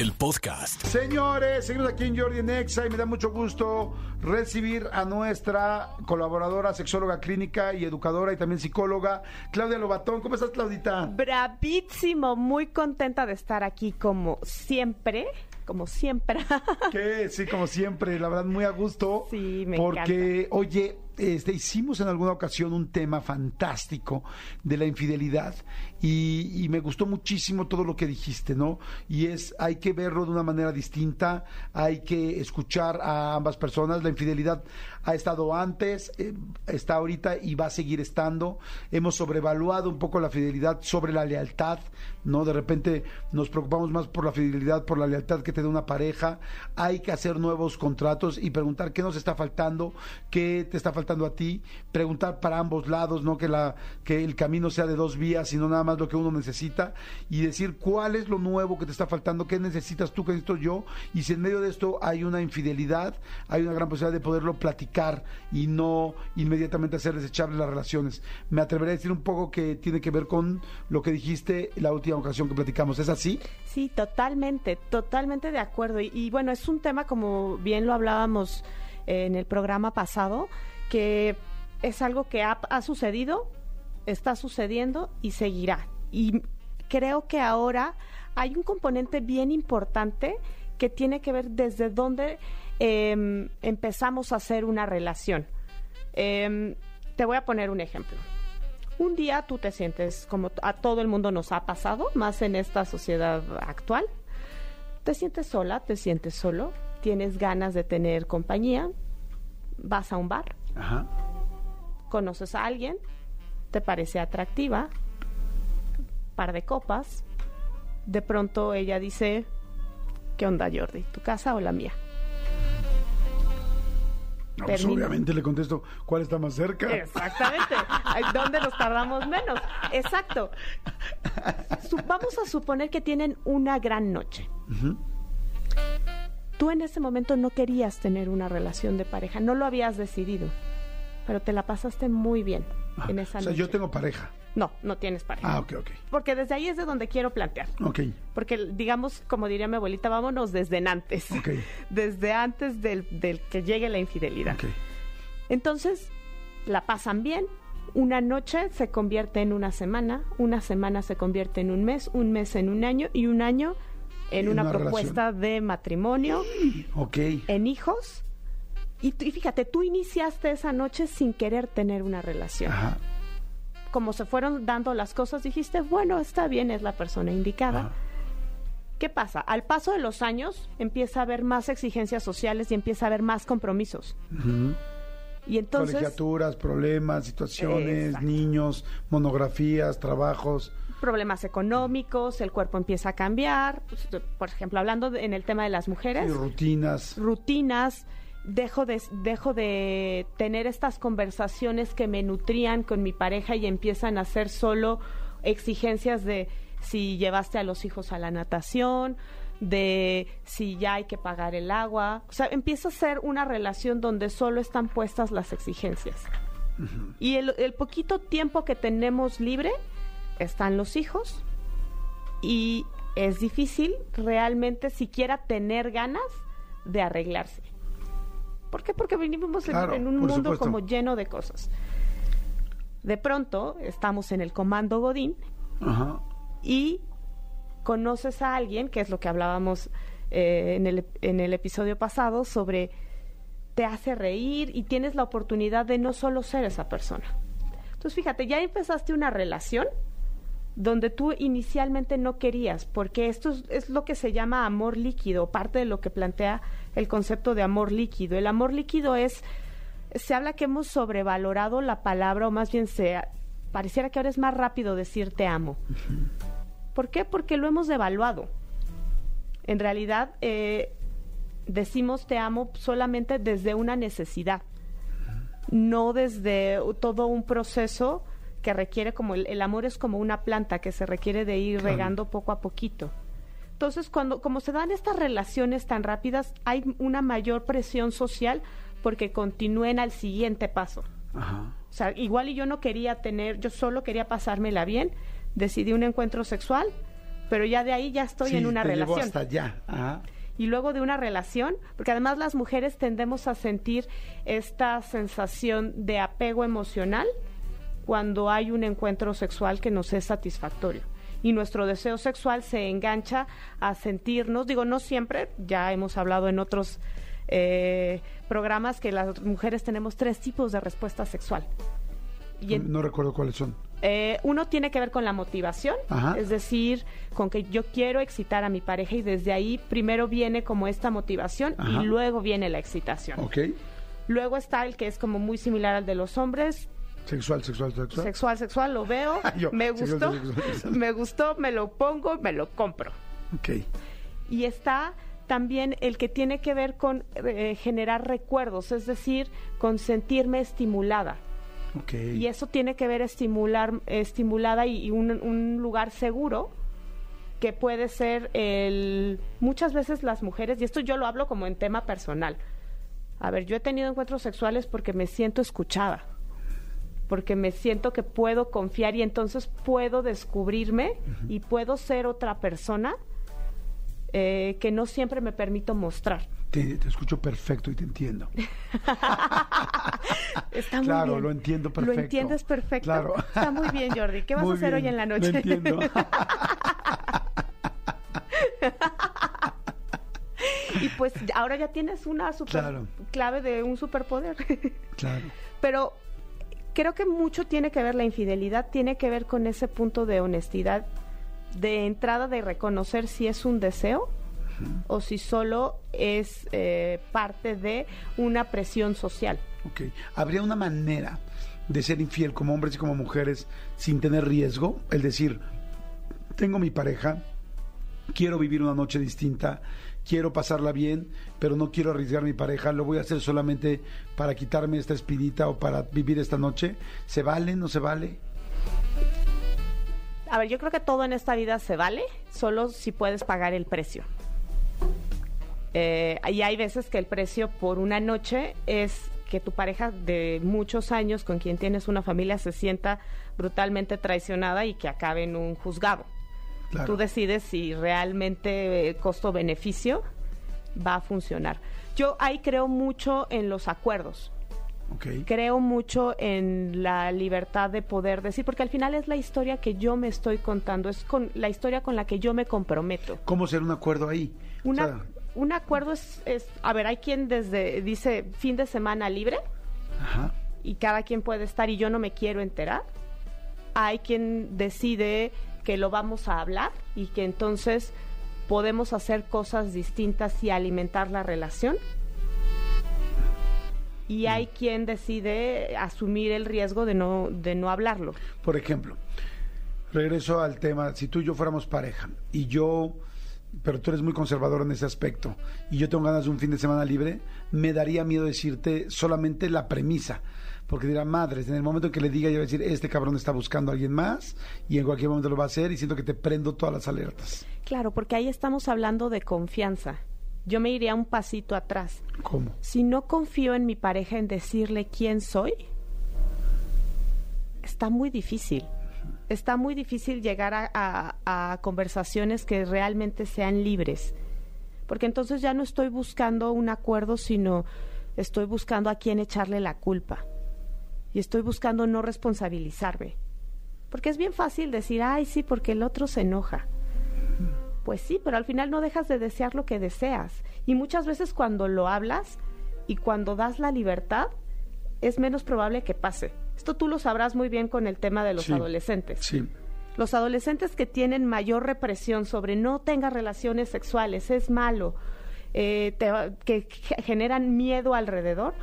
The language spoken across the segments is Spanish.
el podcast. Señores, seguimos aquí en Jordi Nexa y me da mucho gusto recibir a nuestra colaboradora, sexóloga clínica y educadora y también psicóloga, Claudia Lobatón. ¿Cómo estás, Claudita? Bravísimo, muy contenta de estar aquí como siempre. Como siempre. Que sí, como siempre, la verdad, muy a gusto. Sí, me Porque, oye, este, hicimos en alguna ocasión un tema fantástico de la infidelidad y, me gustó muchísimo todo lo que dijiste, ¿no? Y es, hay que verlo de una manera distinta, hay que escuchar a ambas personas. La infidelidad ha estado antes, eh, está ahorita y va a seguir estando. Hemos sobrevaluado un poco la fidelidad sobre la lealtad, ¿no? De repente nos preocupamos más por la fidelidad, por la lealtad que te da una pareja. Hay que hacer nuevos contratos y preguntar qué nos está faltando, qué te está faltando a ti, preguntar para ambos lados, no que la que el camino sea de dos vías, sino nada más lo que uno necesita y decir cuál es lo nuevo que te está faltando, qué necesitas tú, qué necesito yo y si en medio de esto hay una infidelidad, hay una gran posibilidad de poderlo platicar y no inmediatamente hacer desechables las relaciones. Me atreveré a decir un poco que tiene que ver con lo que dijiste la última ocasión que platicamos. ¿Es así? Sí, totalmente, totalmente de acuerdo. Y, y bueno, es un tema como bien lo hablábamos eh, en el programa pasado, que es algo que ha, sucedido, está sucediendo y seguirá. Y creo que ahora hay un componente bien importante que tiene que ver desde dónde em, empezamos a hacer una relación. Em, te voy a poner un ejemplo. Un día tú te sientes como a todo el mundo nos ha pasado, más en esta sociedad actual. Te sientes sola, te sientes solo, tienes ganas de tener compañía, vas a un bar, Ajá. conoces a alguien, te parece atractiva, par de copas, de pronto ella dice, ¿qué onda Jordi? ¿Tu casa o la mía? No, pues, obviamente le contesto, ¿cuál está más cerca? Exactamente. ¿Dónde nos tardamos menos? Exacto. Vamos a suponer que tienen una gran noche. Tú en ese momento no querías tener una relación de pareja, no lo habías decidido, pero te la pasaste muy bien en esa o sea, noche. yo tengo pareja. No, no tienes pareja. Ah, ok, ok. Porque desde ahí es de donde quiero plantear. Ok. Porque, digamos, como diría mi abuelita, vámonos desde antes. Ok. Desde antes del, del que llegue la infidelidad. Ok. Entonces, la pasan bien. Una noche se convierte en una semana, una semana se convierte en un mes, un mes en un año y un año en En una, una propuesta de matrimonio, Ok. en hijos. Y, y fíjate, tú iniciaste esa noche sin querer tener una relación. Ajá. Como se fueron dando las cosas, dijiste, bueno, está bien, es la persona indicada. Ajá. ¿Qué pasa? Al paso de los años empieza a haber más exigencias sociales y empieza a haber más compromisos. Y entonces... Colegiaturas, problemas, situaciones, Exacto. niños, monografías, trabajos. problemas económicos, el cuerpo empieza a cambiar, pues, por ejemplo, hablando de- en el tema de las mujeres, rutinas. rutinas, dejo de, dejo de tener estas conversaciones que me nutrían con mi pareja y empiezan a ser solo exigencias de si llevaste a los hijos a la natación, de si ya hay que pagar el agua, o sea, empieza a ser una relación donde solo están puestas las exigencias. Y el, el poquito tiempo que tenemos libre están los hijos y es difícil realmente siquiera tener ganas de arreglarse. ¿Por qué? Porque vivimos en- Claro, en, un mundo supuesto. como lleno de cosas. De pronto estamos en el comando Godín Ajá. y conoces a alguien, que es lo que hablábamos eh, en, el, en el episodio pasado, sobre te hace reír y tienes la oportunidad de no solo ser esa persona. Entonces, fíjate, ya empezaste una relación donde tú inicialmente no querías, porque esto es, es lo que se llama amor líquido, parte de lo que plantea el concepto de amor líquido. El amor líquido es, se habla que hemos sobrevalorado la palabra, o más bien se, pareciera que ahora es más rápido decir te amo. ¿Por qué? Porque lo hemos devaluado. En realidad, eh, decimos te amo solamente desde una necesidad. no desde todo un proceso que requiere como el, amor es como una planta que se requiere de ir regando poco a poquito. Entonces, cuando como se dan estas relaciones tan rápidas, hay una mayor presión social porque continúen al siguiente paso. O sea, igual y yo no quería tener, yo solo quería pasármela bien, decidí un encuentro sexual, pero ya de ahí ya estoy en una relación. hasta ya. Y luego de una relación, porque además las mujeres tendemos a sentir esta sensación de apego emocional cuando hay un encuentro sexual que nos es satisfactorio. Y nuestro deseo sexual se engancha a sentirnos, digo, no siempre, ya hemos hablado en otros eh, programas que las mujeres tenemos tres tipos de respuesta sexual. Y no, recuerdo cuáles son. Eh, uno tiene que ver con la motivación, es decir, con que yo quiero excitar a mi pareja y desde ahí primero viene como esta motivación y luego viene la excitación. Okay. Luego está el que es como muy similar al de los hombres, Sexual, sexual, sexual. Sexual, sexual, lo veo, me gustó, me gustó, me lo pongo, me lo compro. Ok. Y está también el que tiene que ver con eh, generar recuerdos, es decir, con sentirme estimulada. Okay. Y eso tiene que ver estimular, estimulada y, un, un, lugar seguro que puede ser el muchas veces las mujeres y esto yo lo hablo como en tema personal. A ver, yo he tenido encuentros sexuales porque me siento escuchada porque me siento que puedo confiar y entonces puedo descubrirme y puedo ser otra persona eh, que no siempre me permito mostrar. Te, escucho perfecto y te entiendo. Está muy claro, lo entiendo perfecto. Lo entiendes perfecto. Claro. Está muy bien, Jordi. ¿Qué vas a hacer hoy en la noche? Lo entiendo. y pues ahora ya tienes una super clave de un superpoder. claro. Pero creo que mucho tiene que ver la infidelidad, tiene que ver con ese punto de honestidad, de entrada de reconocer si es un deseo o si solo es eh, parte de una presión social. Ok. ¿Habría una manera de ser infiel como hombres y como mujeres sin tener riesgo? El decir, tengo mi pareja, quiero vivir una noche distinta, quiero pasarla bien, pero no quiero arriesgar mi pareja, lo voy a hacer solamente para quitarme esta espinita o para vivir esta noche. ¿Se vale? ¿No se vale? A ver, yo creo que todo en esta vida se vale, solo si puedes pagar el precio. Eh, y hay veces que el precio por una noche es que tu pareja de muchos años con quien tienes una familia se sienta brutalmente traicionada y que acabe en un juzgado. Tú decides si realmente eh, costo-beneficio va a funcionar. Yo ahí creo mucho en los acuerdos. Creo mucho en la libertad de poder decir, porque al final es la historia que yo me estoy contando, es con la historia con la que yo me comprometo. ¿Cómo ser un acuerdo ahí? un acuerdo es, es, a ver, hay quien desde dice fin de semana libre y cada quien puede estar y yo no me quiero enterar. Hay quien decide que lo vamos a hablar y que entonces podemos hacer cosas distintas y alimentar la relación. Y hay quien decide asumir el riesgo de no, de no hablarlo. Por ejemplo, regreso al tema, si tú y yo fuéramos pareja y yo, pero tú eres muy conservador en ese aspecto, y yo tengo ganas de un fin de semana libre, me daría miedo decirte solamente la premisa porque dirá, madres, en el momento en que le diga, yo voy a decir, este cabrón está buscando a alguien más y en cualquier momento lo va a hacer y siento que te prendo todas las alertas. Claro, porque ahí estamos hablando de confianza. Yo me iría un pasito atrás. ¿Cómo? Si no confío en mi pareja en decirle quién soy, está muy difícil. Está muy difícil llegar a, a conversaciones que realmente sean libres. Porque entonces ya no estoy buscando un acuerdo, sino estoy buscando a quién echarle la culpa y estoy buscando no responsabilizarme. Porque es bien fácil decir, ay, sí, porque el otro se enoja. Pues sí, pero al final no dejas de desear lo que deseas. Y muchas veces cuando lo hablas y cuando das la libertad, es menos probable que pase. Esto tú lo sabrás muy bien con el tema de los adolescentes. Sí. Los adolescentes que tienen mayor represión sobre no tengas relaciones sexuales, es malo, eh, que generan miedo alrededor,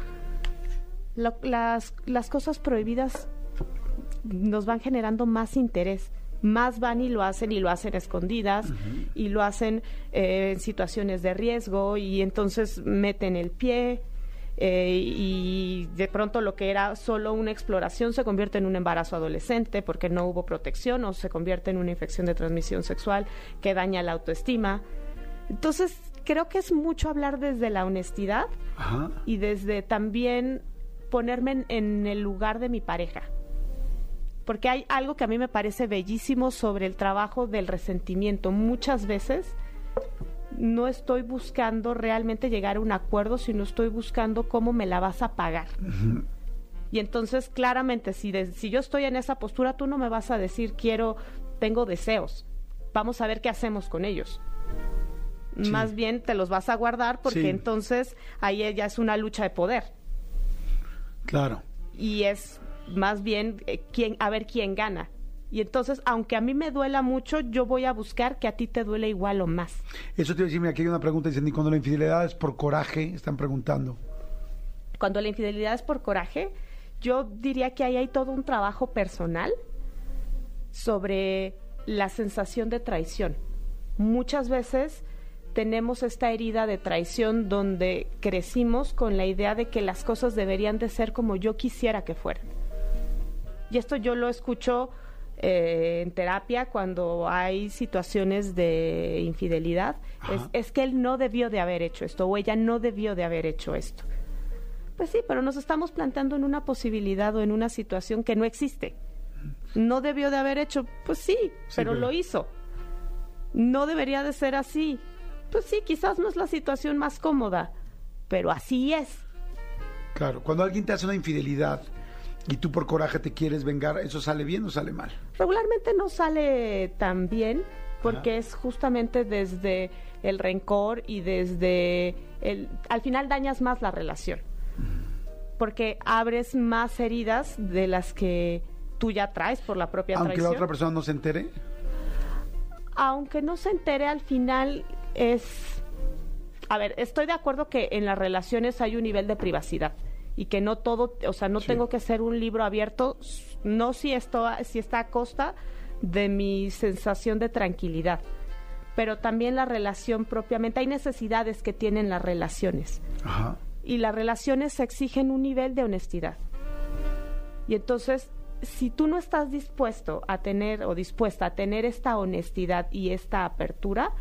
las, las cosas prohibidas nos van generando más interés más van y lo hacen y lo hacen escondidas y lo hacen eh, en situaciones de riesgo y entonces meten el pie eh, y de pronto lo que era solo una exploración se convierte en un embarazo adolescente porque no hubo protección o se convierte en una infección de transmisión sexual que daña la autoestima. Entonces, creo que es mucho hablar desde la honestidad y desde también ponerme en el lugar de mi pareja porque hay algo que a mí me parece bellísimo sobre el trabajo del resentimiento. Muchas veces no estoy buscando realmente llegar a un acuerdo, sino estoy buscando cómo me la vas a pagar. Y entonces, claramente, si, si yo estoy en esa postura, tú no me vas a decir, quiero, tengo deseos. Vamos a ver qué hacemos con ellos. Más bien te los vas a guardar porque entonces ahí ya es una lucha de poder. Claro. Y es más bien eh, quién, a ver quién gana. Y entonces, aunque a mí me duela mucho, yo voy a buscar que a ti te duele igual o más. Eso te iba a decir, aquí hay una pregunta, dicen, ¿y cuando la infidelidad es por coraje? Están preguntando. Cuando la infidelidad es por coraje, yo diría que ahí hay todo un trabajo personal sobre la sensación de traición. Muchas veces tenemos esta herida de traición donde crecimos con la idea de que las cosas deberían de ser como yo quisiera que fueran. Y esto yo lo escucho eh, en terapia cuando hay situaciones de infidelidad. Es, que él no debió de haber hecho esto o ella no debió de haber hecho esto. Pues sí, pero nos estamos planteando en una posibilidad o en una situación que no existe. No debió de haber hecho, pues sí, pero, pero lo hizo. No debería de ser así. Pues sí, quizás no es la situación más cómoda, pero así es. Claro, cuando alguien te hace una infidelidad, y tú por coraje te quieres vengar, ¿eso sale bien o sale mal? Regularmente no sale tan bien porque es justamente desde el rencor y desde el... Al final dañas más la relación porque abres más heridas de las que tú ya traes por la propia Aunque la otra persona no se entere. Aunque no se entere, al final es... A ver, estoy de acuerdo que en las relaciones hay un nivel de privacidad y que no todo, o sea, no tengo que ser un libro abierto, no si esto si está a costa de mi sensación de tranquilidad, pero también la relación propiamente hay necesidades que tienen las relaciones. Y las relaciones exigen un nivel de honestidad. Y entonces, si tú no estás dispuesto a tener o dispuesta a tener esta honestidad y esta apertura,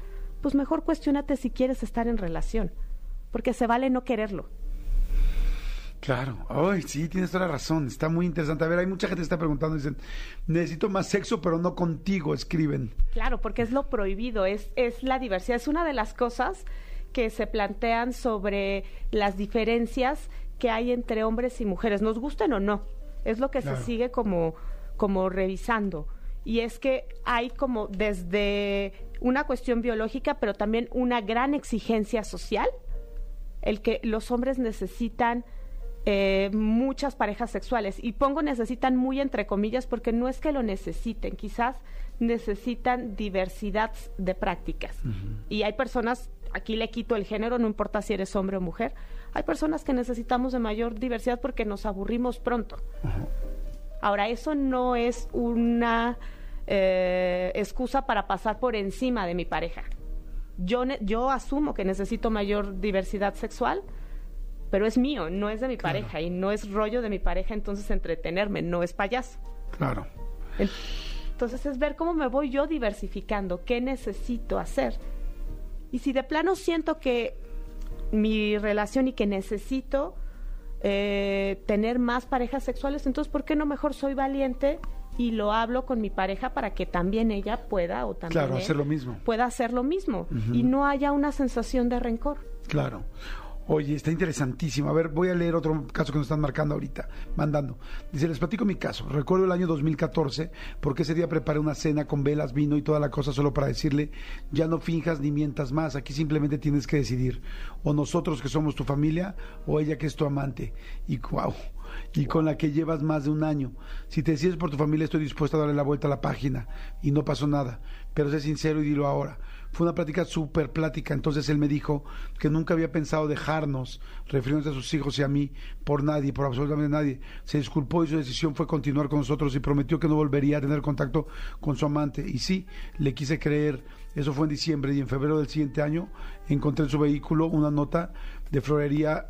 pues mejor cuestionate si quieres estar en relación, porque se vale no quererlo. Claro, ay, sí, tienes toda la razón, está muy interesante. A ver, hay mucha gente que está preguntando, dicen, necesito más sexo, pero no contigo, escriben. Claro, porque es lo prohibido, es, es la diversidad, es una de las cosas que se plantean sobre las diferencias que hay entre hombres y mujeres, nos gusten o no, es lo que se sigue como, como revisando. Y es que hay como desde una cuestión biológica, pero también una gran exigencia social, el que los hombres necesitan eh, muchas parejas sexuales. Y pongo necesitan muy entre comillas porque no es que lo necesiten, quizás necesitan diversidad de prácticas. Y hay personas, aquí le quito el género, no importa si eres hombre o mujer, hay personas que necesitamos de mayor diversidad porque nos aburrimos pronto. Ahora, eso no es una eh, excusa para pasar por encima de mi pareja. Yo, yo asumo que necesito mayor diversidad sexual, pero es mío, no es de mi pareja y no es rollo de mi pareja, entonces entretenerme, no es payaso. Claro. Entonces es ver cómo me voy yo diversificando, qué necesito hacer. Y si de plano siento que mi relación y que necesito eh, tener más parejas sexuales, entonces ¿por qué no mejor soy valiente y lo hablo con mi pareja para que también ella pueda o también claro, hacer lo mismo. pueda hacer lo mismo y no haya una sensación de rencor. Claro. Oye, está interesantísimo. A ver, voy a leer otro caso que nos están marcando ahorita, mandando. Dice, les platico mi caso. Recuerdo el año 2014, porque ese día preparé una cena con velas, vino y toda la cosa solo para decirle, ya no finjas ni mientas más, aquí simplemente tienes que decidir. O nosotros que somos tu familia, o ella que es tu amante. Y wow, y con la que llevas más de un año. Si te decides por tu familia, estoy dispuesta a darle la vuelta a la página. Y no pasó nada. Pero sé sincero y dilo ahora. Fue una plática súper plática. Entonces él me dijo que nunca había pensado dejarnos, refiriéndose a sus hijos y a mí, por nadie, por absolutamente nadie. Se disculpó y su decisión fue continuar con nosotros y prometió que no volvería a tener contacto con su amante. Y sí, le quise creer. Eso fue en diciembre y en febrero del siguiente año encontré en su vehículo una nota de florería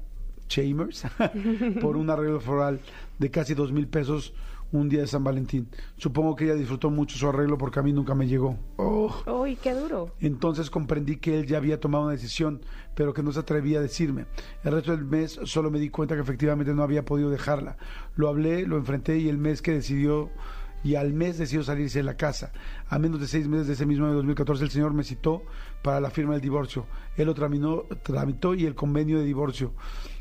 Chambers por un arreglo floral de casi dos mil pesos un día de San Valentín. Supongo que ella disfrutó mucho su arreglo porque a mí nunca me llegó. Oh. Uy, qué duro. Entonces comprendí que él ya había tomado una decisión, pero que no se atrevía a decirme. El resto del mes solo me di cuenta que efectivamente no había podido dejarla. Lo hablé, lo enfrenté y el mes que decidió y al mes decidió salirse de la casa. A menos de seis meses de ese mismo año 2014 el señor me citó para la firma del divorcio. Él lo traminó, tramitó y el convenio de divorcio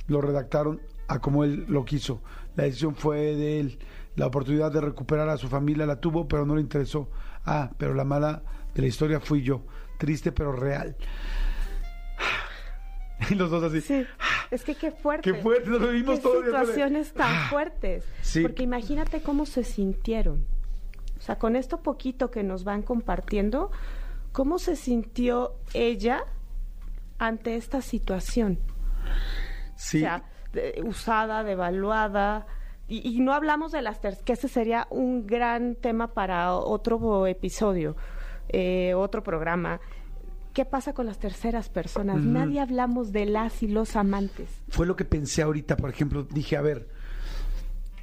lo redactaron a como él lo quiso. La decisión fue de él. La oportunidad de recuperar a su familia la tuvo, pero no le interesó. Ah, pero la mala de la historia fui yo. Triste, pero real. Y los dos así. Sí. Es que qué fuerte. Qué fuerte, nos lo vimos Qué todo. situaciones tan Ah. fuertes. Sí. Porque imagínate cómo se sintieron. O sea, con esto poquito que nos van compartiendo, ¿cómo se sintió ella ante esta situación? Sí. O sea, de- usada, devaluada. Y, y no hablamos de las ter- que ese sería un gran tema para otro episodio, eh, otro programa. ¿Qué pasa con las terceras personas? Nadie hablamos de las y los amantes. fue lo que pensé ahorita, por ejemplo, dije, a ver,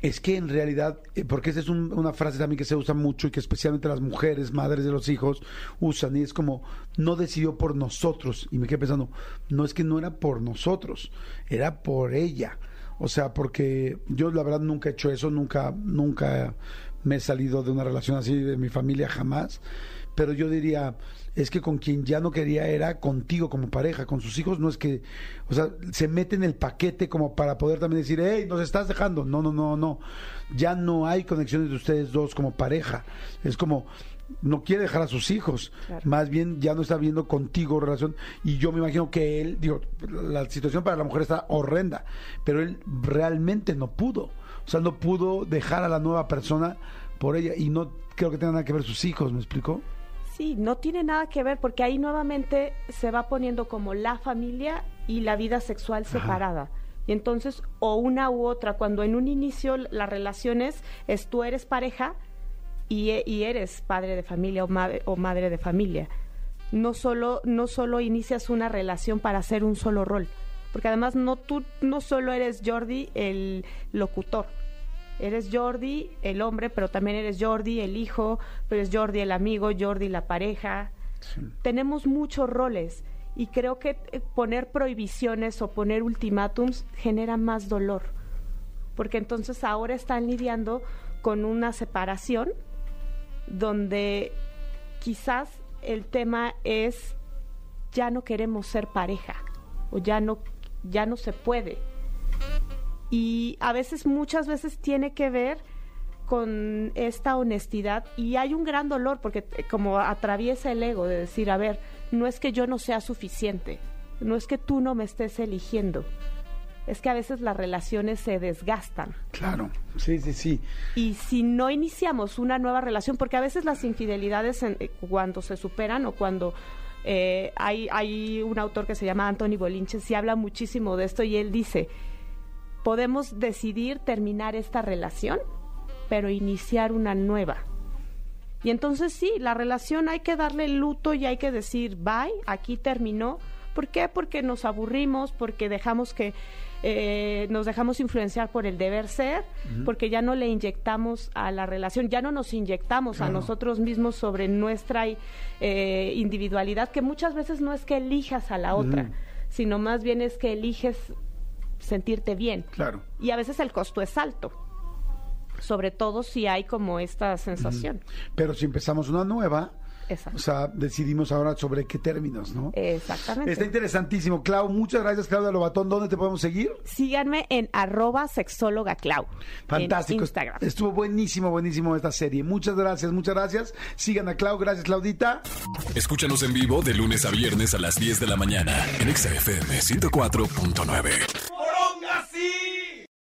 es que en realidad, eh, porque esa es un- una frase también que se usa mucho y que especialmente las mujeres, madres de los hijos, usan, y es como, no decidió por nosotros. Y me quedé pensando, no es que no era por nosotros, era por ella. O sea, porque yo la verdad nunca he hecho eso, nunca, nunca me he salido de una relación así de mi familia jamás. Pero yo diría, es que con quien ya no quería era contigo como pareja, con sus hijos no es que, o sea, se mete en el paquete como para poder también decir, hey, nos estás dejando. No, no, no, no. Ya no hay conexiones de ustedes dos como pareja. Es como, no quiere dejar a sus hijos. Claro. Más bien ya no está viendo contigo relación. Y yo me imagino que él, digo, la situación para la mujer está horrenda, pero él realmente no pudo. O sea, no pudo dejar a la nueva persona por ella y no creo que tenga nada que ver sus hijos, ¿me explicó? Sí, no tiene nada que ver porque ahí nuevamente se va poniendo como la familia y la vida sexual separada. Y entonces, o una u otra, cuando en un inicio la relación es, es tú eres pareja y, y eres padre de familia o, ma- o madre de familia. No solo, no solo inicias una relación para hacer un solo rol, porque además no tú no solo eres Jordi el locutor, Eres Jordi, el hombre, pero también eres Jordi, el hijo, pero es Jordi, el amigo, Jordi, la pareja. Tenemos muchos roles y creo que eh, poner prohibiciones o poner ultimátums genera más dolor, porque entonces ahora están lidiando con una separación donde quizás el tema es ya no queremos ser pareja o ya no ya no se puede. Y a veces, muchas veces tiene que ver con esta honestidad y hay un gran dolor porque eh, como atraviesa el ego de decir, a ver, no es que yo no sea suficiente, no es que tú no me estés eligiendo, es que a veces las relaciones se desgastan Claro, sí, sí, sí. y si no iniciamos una nueva relación, porque a veces las infidelidades en- eh, cuando se superan o cuando eh, hay, hay un autor que se llama Anthony Bolinches y habla muchísimo de esto y él dice, podemos decidir terminar esta relación, pero iniciar una nueva. Y entonces sí, la relación hay que darle luto y hay que decir, bye, aquí terminó. ¿Por qué? Porque nos aburrimos, porque dejamos que eh, nos dejamos influenciar por el deber ser, porque ya no le inyectamos a la relación, ya no nos inyectamos a nosotros mismos sobre nuestra eh, individualidad, que muchas veces no es que elijas a la otra, sino más bien es que eliges sentirte bien. Claro. Y a veces el costo es alto, sobre todo si hay como esta sensación. Pero si empezamos una nueva, Exacto. o sea, decidimos ahora sobre qué términos, ¿no? Exactamente. Está interesantísimo. Clau, muchas gracias, Claudia Lobatón. ¿Dónde te podemos seguir? Síganme en arroba sexóloga Clau. Fantástico. En Instagram. Estuvo buenísimo, buenísimo esta serie. Muchas gracias, muchas gracias. Sigan a Clau. Gracias, Claudita. Escúchanos en vivo de lunes a viernes a las 10 de la mañana en Exa FM 104.9.